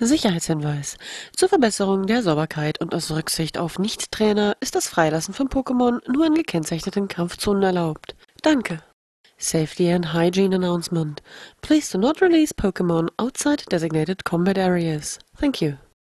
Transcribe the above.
Sicherheitshinweis. Zur Verbesserung der Sauberkeit und aus Rücksicht auf Nicht-Trainer ist das Freilassen von Pokémon nur in gekennzeichneten Kampfzonen erlaubt. Danke. Safety and Hygiene Announcement. Please do not release Pokémon outside designated combat areas. Thank you.